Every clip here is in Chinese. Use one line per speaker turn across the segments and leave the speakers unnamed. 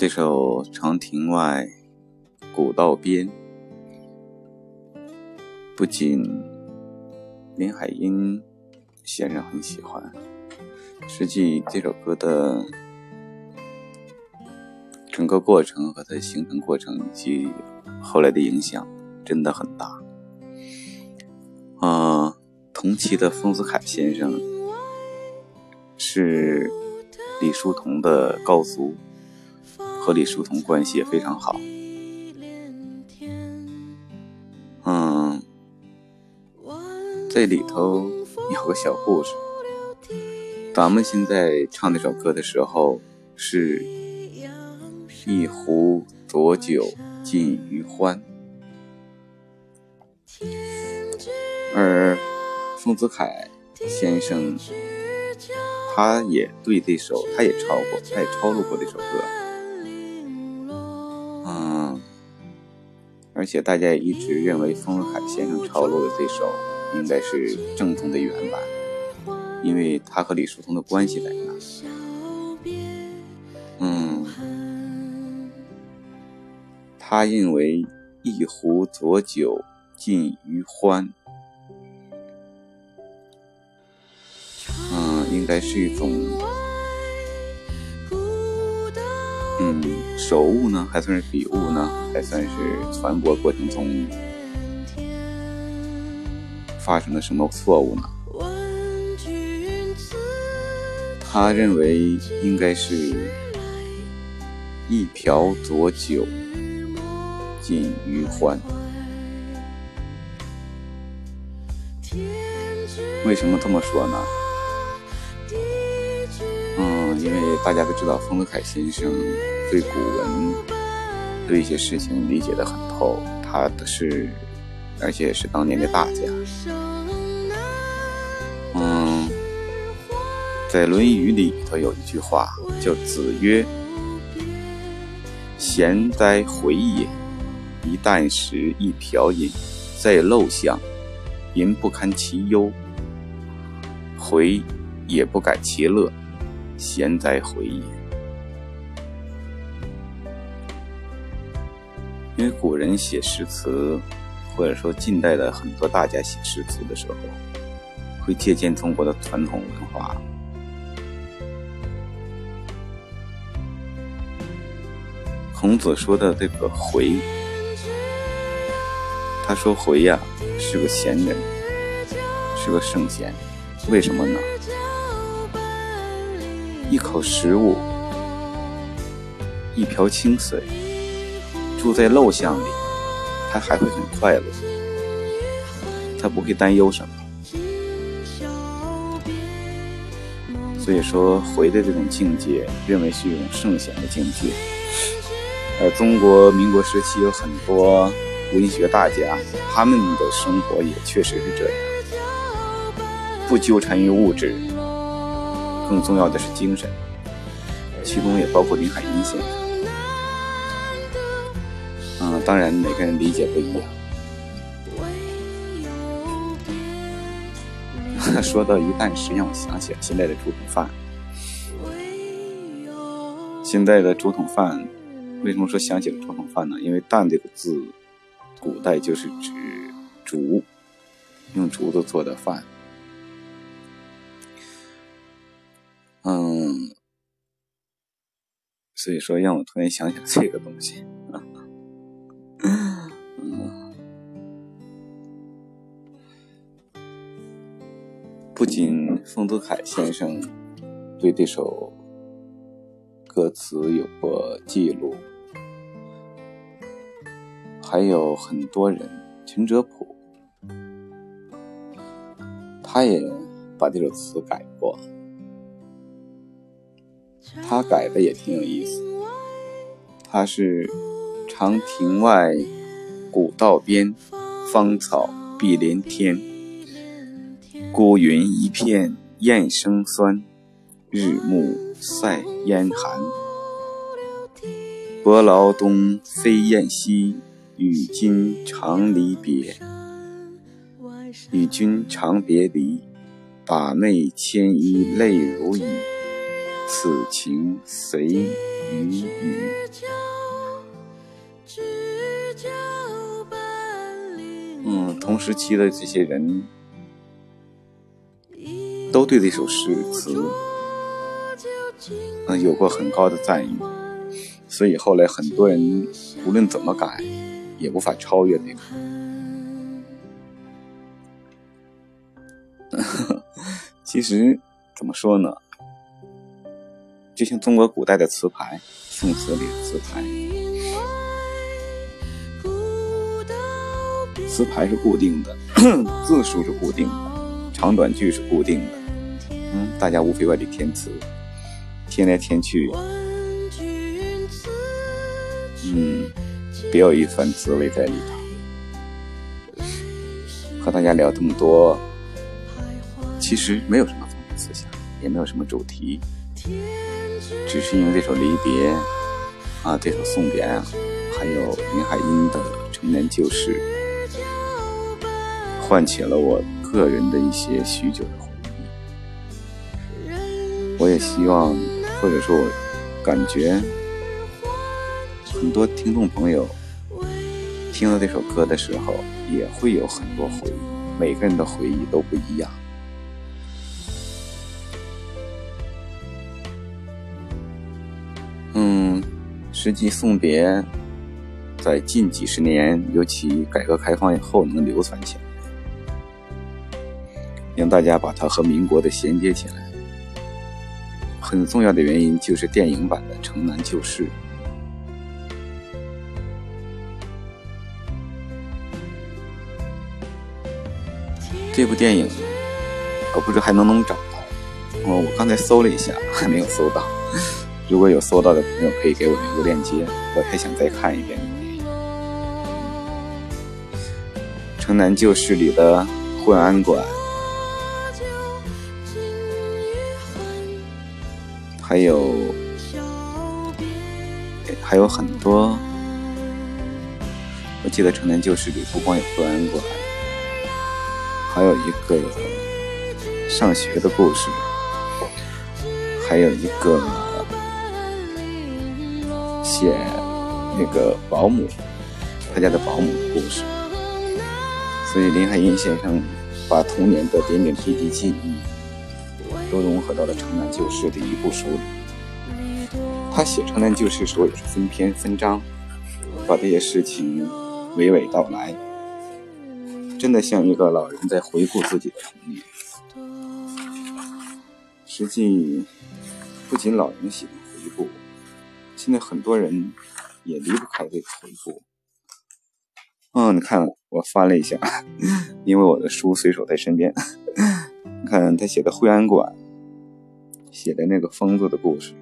这首《长亭外，古道边》不仅林海音先生很喜欢，实际这首歌的整个过程和它形成过程以及后来的影响真的很大。啊，同期的丰子恺先生是李叔同的高足。和李叔同关系也非常好。嗯，这里头有个小故事。咱们现在唱这首歌的时候，是一壶浊酒尽余欢，而丰子恺先生，他也对这首，他也抄过，他也抄录过这首歌。而且大家也一直认为丰海先生抄录的这首应该是正宗的原版，因为他和李叔同的关系在那。嗯，他认为一壶浊酒尽余欢，嗯，应该是一种。嗯，手误呢，还算是笔误呢，还算是传播过程中发生了什么错误呢？他认为应该是一瓢浊酒尽余欢。为什么这么说呢？嗯因为大家都知道，丰子恺先生对古文、对一些事情理解的很透，他的是，而且是当年的大家。嗯，在《论语》里头有一句话叫“子曰：贤哉，回也！一旦食，一瓢饮，在陋巷，饮不堪其忧，回也不改其乐。”贤哉回也！因为古人写诗词，或者说近代的很多大家写诗词的时候，会借鉴中国的传统文化。孔子说的这个“回”，他说“回”呀，是个贤人，是个圣贤，为什么呢？一口食物，一瓢清水，住在陋巷里，他还会很快乐，他不会担忧什么。所以说，回的这种境界，认为是一种圣贤的境界。呃中国民国时期有很多文学大家，他们的生活也确实是这样，不纠缠于物质。更重要的是精神，其中也包括林海音先生。当然每个人理解不一样。说到一旦食，让我想起了现在的竹筒饭。现在的竹筒饭，为什么说想起了竹筒饭呢？因为“担”这个字，古代就是指竹，用竹子做的饭。嗯，所以说让我突然想起了这个东西。仅丰子恺先生对这首歌词有过记录，还有很多人，陈哲普，他也把这首词改过。他改的也挺有意思，他是长亭外，古道边，芳草碧连天。孤云一片雁声酸，日暮塞烟寒。伯劳东，飞雁西，与君长离别。与君长别离，把妹牵衣泪如雨。此情谁于雨。嗯，同时期的这些人都对这首诗词，嗯，有过很高的赞誉，所以后来很多人无论怎么改，也无法超越那个。其实怎么说呢？就像中国古代的词牌，宋词里的词牌。词牌是固定的，字数是固定的，长短句是固定的。嗯，大家无非外地填词，填来填去，嗯，别有一番滋味在里头。和大家聊这么多，其实没有什么封面思想，也没有什么主题，只是因为这首离别啊，这首送别啊，还有林海音的《城南旧事》。唤起了我个人的一些许久的回忆，我也希望，或者说，我感觉很多听众朋友听到这首歌的时候，也会有很多回忆。每个人的回忆都不一样。嗯，实际送别，在近几十年，尤其改革开放以后，能流传起来。让大家把它和民国的衔接起来，很重要的原因就是电影版的《城南旧事》。这部电影我不知还能不能找到，哦，我刚才搜了一下，还没有搜到。如果有搜到的朋友，可以给我留个链接，我还想再看一遍《城南旧事》里的混安馆。还有，还有很多。我记得《城南旧事》里不光有破案馆，还有一个上学的故事，还有一个写那个保姆，他家的保姆故事。所以林海音先生把童年的点点滴滴记忆。都融合到了《城南旧事》的一部书里。他写《城南旧事》时候也是分篇分章，把这些事情娓娓道来，真的像一个老人在回顾自己的童年。实际，不仅老人喜欢回顾，现在很多人也离不开这个回顾。嗯，你看，我翻了一下，因为我的书随手在身边。你看他写的《惠安馆》。写的那个疯子的故事，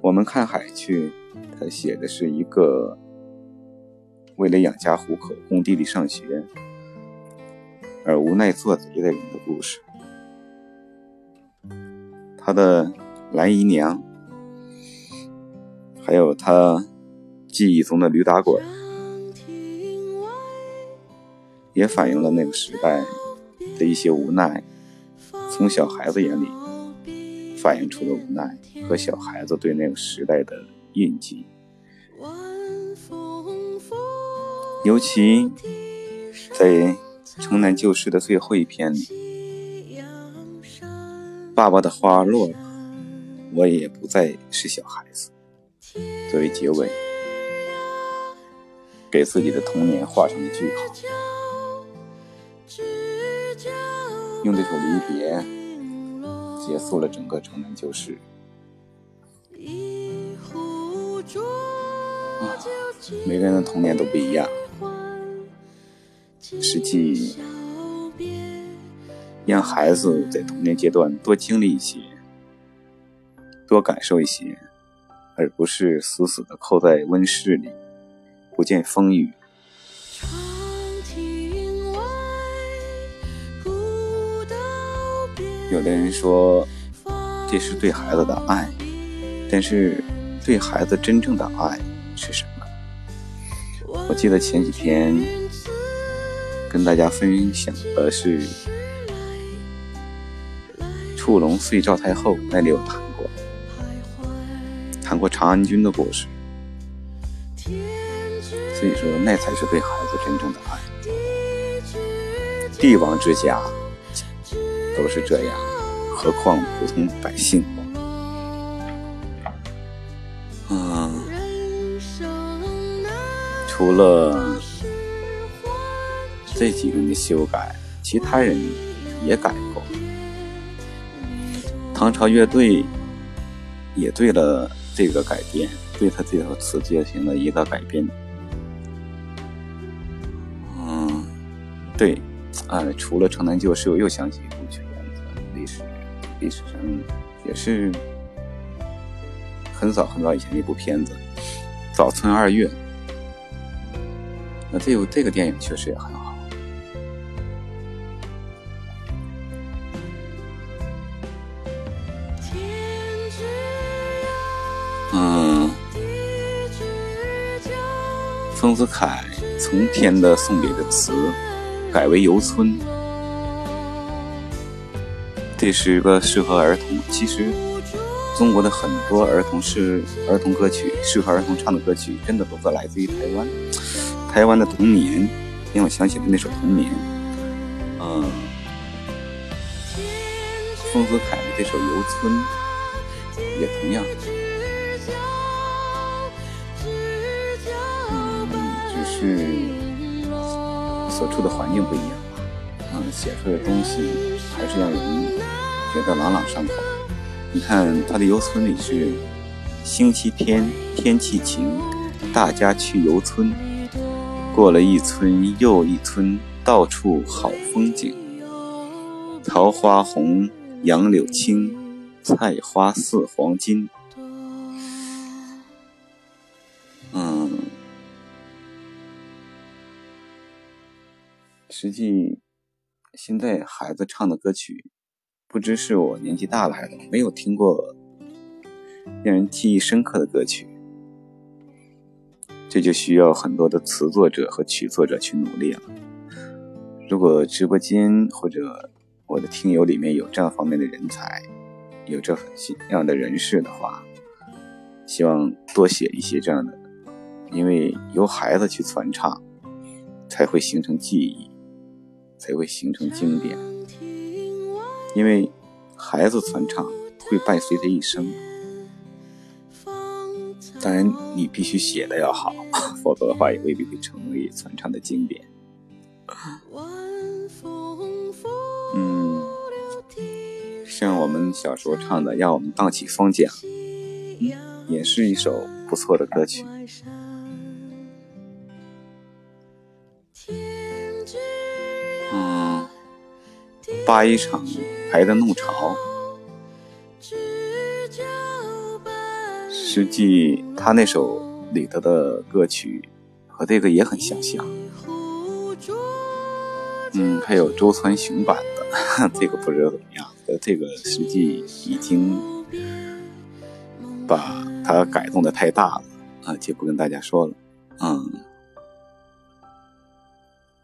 我们看海去，他写的是一个为了养家糊口，工地里上学而无奈做贼的人的故事。他的蓝姨娘，还有他记忆中的驴打滚，也反映了那个时代的一些无奈，从小孩子眼里。反映出了无奈和小孩子对那个时代的印记，尤其在《城南旧事》的最后一篇里，“爸爸的花落了，我也不再是小孩子”作为结尾，给自己的童年画上了句号，用这首离别。结束了整个城南旧事。每个人的童年都不一样。实际，让孩子在童年阶段多经历一些，多感受一些，而不是死死的扣在温室里，不见风雨。有的人说这是对孩子的爱，但是对孩子真正的爱是什么？我记得前几天跟大家分享的是《触龙岁赵太后》，那里有谈过，谈过长安君的故事，所以说那才是对孩子真正的爱。帝王之家都是这样，何况普通百姓？嗯，除了这几个人的修改，其他人也改过。唐朝乐队也对了这个改编，对他这首词进行了一个改编。嗯，对，啊，除了《城南旧事》，我又想起，历史上也是。很早很早以前的一部片子《早春二月》，那这部这个电影确实也很好。嗯，丰子恺从填的送别的词改为游春，这是一个适合儿童。其实。中国的很多儿童是儿童歌曲，适合儿童唱的歌曲，真的都是来自于台湾。台湾的童年，让我想起了那首童年。嗯，丰子恺的这首《游村》也同样。嗯，只是所处的环境不一样，嗯，写出的东西还是让人觉得朗朗上口。你看他的游村里是星期天天气晴，大家去游村，过了一村又一村，到处好风景。桃花红，杨柳青，菜花似黄金。嗯，实际现在孩子唱的歌曲。不知是我年纪大了还是，没有听过让人记忆深刻的歌曲，这就需要很多的词作者和曲作者去努力了。如果直播间或者我的听友里面有这样方面的人才，有这样的人士的话，希望多写一些这样的，因为由孩子去传唱，才会形成记忆，才会形成经典。因为孩子传唱会伴随着一生，当然你必须写的要好，否则的话也未必会成为传唱的经典。嗯，像我们小时候唱的《让我们荡起双桨》，也是一首不错的歌曲。八一场。排的怒潮，实际他那首里头的歌曲和这个也很相像。嗯，还有周传雄版的，这个不知道怎么样。这个实际已经把它改动的太大了啊，就不跟大家说了。嗯，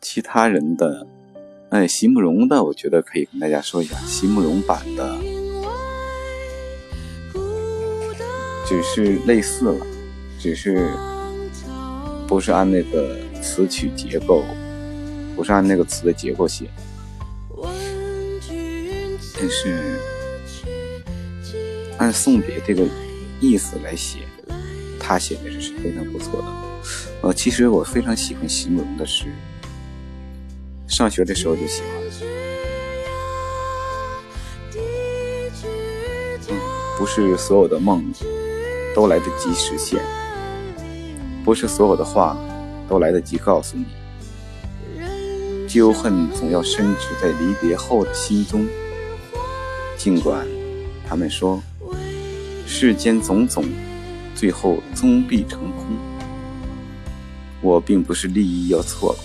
其他人的。那，席慕容的，我觉得可以跟大家说一下，席慕容版的只是类似了，只是不是按那个词曲结构，不是按那个词的结构写，但是按送别这个意思来写，他写的是非常不错的。呃，其实我非常喜欢席慕容的诗。上学的时候就喜欢。嗯，不是所有的梦都来得及实现，不是所有的话都来得及告诉你。旧恨总要深植在离别后的心中，尽管他们说世间种种，最后终必成空。我并不是利益要错过，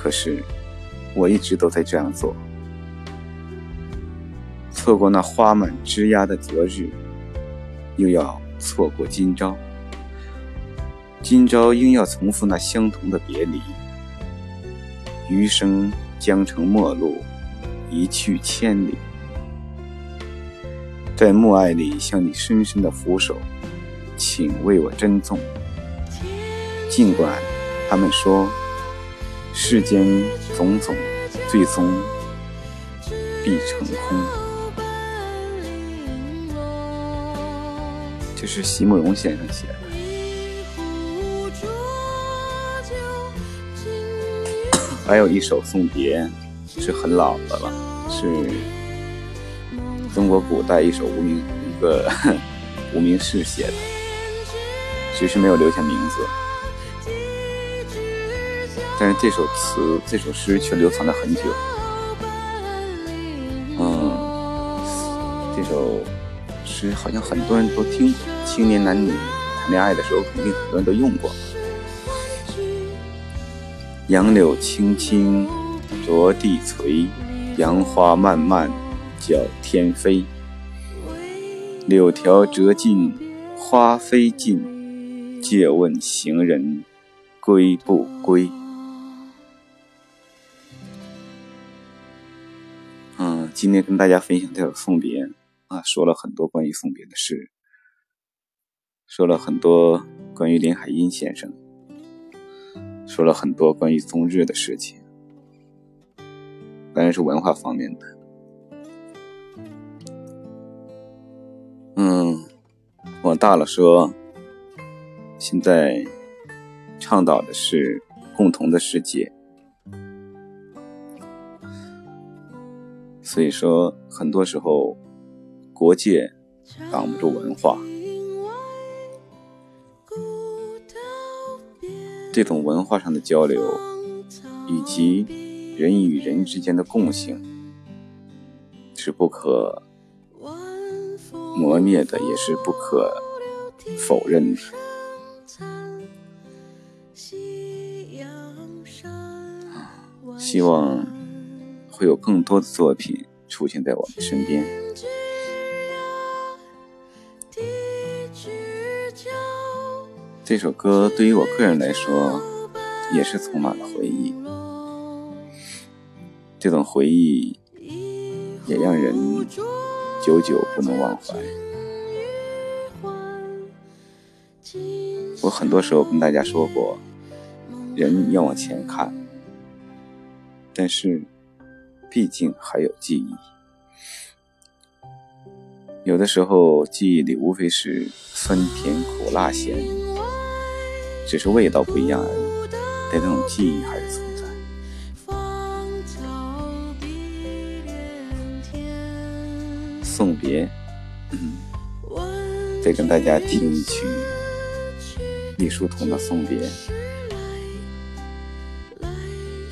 可是。我一直都在这样做，错过那花满枝桠的昨日，又要错过今朝。今朝应要重复那相同的别离，余生将成陌路，一去千里。在暮霭里向你深深的俯首，请为我珍重。尽管他们说世间种种，最终必成空。这是席慕容先生写的。还有一首送别，是很老的了，是中国古代一首无名一个 无名氏写的，只是没有留下名字。但是这首词、这首诗却流传了很久。嗯，这首诗好像很多人都听过，青年男女谈恋爱的时候，肯定很多人都用过。杨柳青青着地垂，杨花漫漫搅天飞。柳条折尽花飞尽，借问行人归不归？今天跟大家分享这首送别啊，说了很多关于送别的事，说了很多关于林海音先生。说了很多关于宗日的事情，当然是文化方面的。嗯，往大了说，现在倡导的是共同的世界，所以说很多时候国界挡不住文化。这种文化上的交流，以及人与人之间的共性，是不可磨灭的，也是不可否认的。希望会有更多的作品出现在我们身边。这首歌对于我个人来说，也是充满了回忆。这种回忆也让人久久不能忘怀。我很多时候跟大家说过，人要往前看，但是毕竟还有记忆。有的时候，记忆里无非是酸甜苦辣咸。只是味道不一样而已，但那种记忆还是存在。送别，嗯，再跟大家听一曲李叔同的《送别》，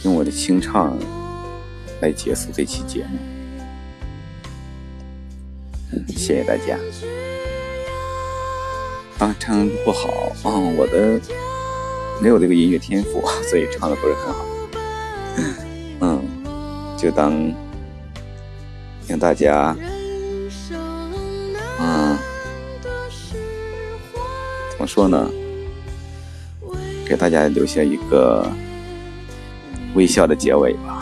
用我的清唱来结束这期节目。谢谢大家。啊，唱不好啊，我的没有这个音乐天赋，所以唱的不是很好。嗯，就当让大家，嗯，怎么说呢？给大家留下一个微笑的结尾吧。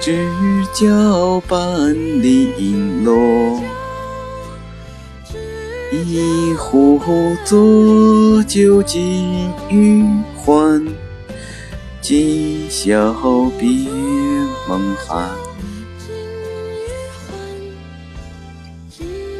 知交半零落。一壶浊酒尽余欢，今宵别梦寒。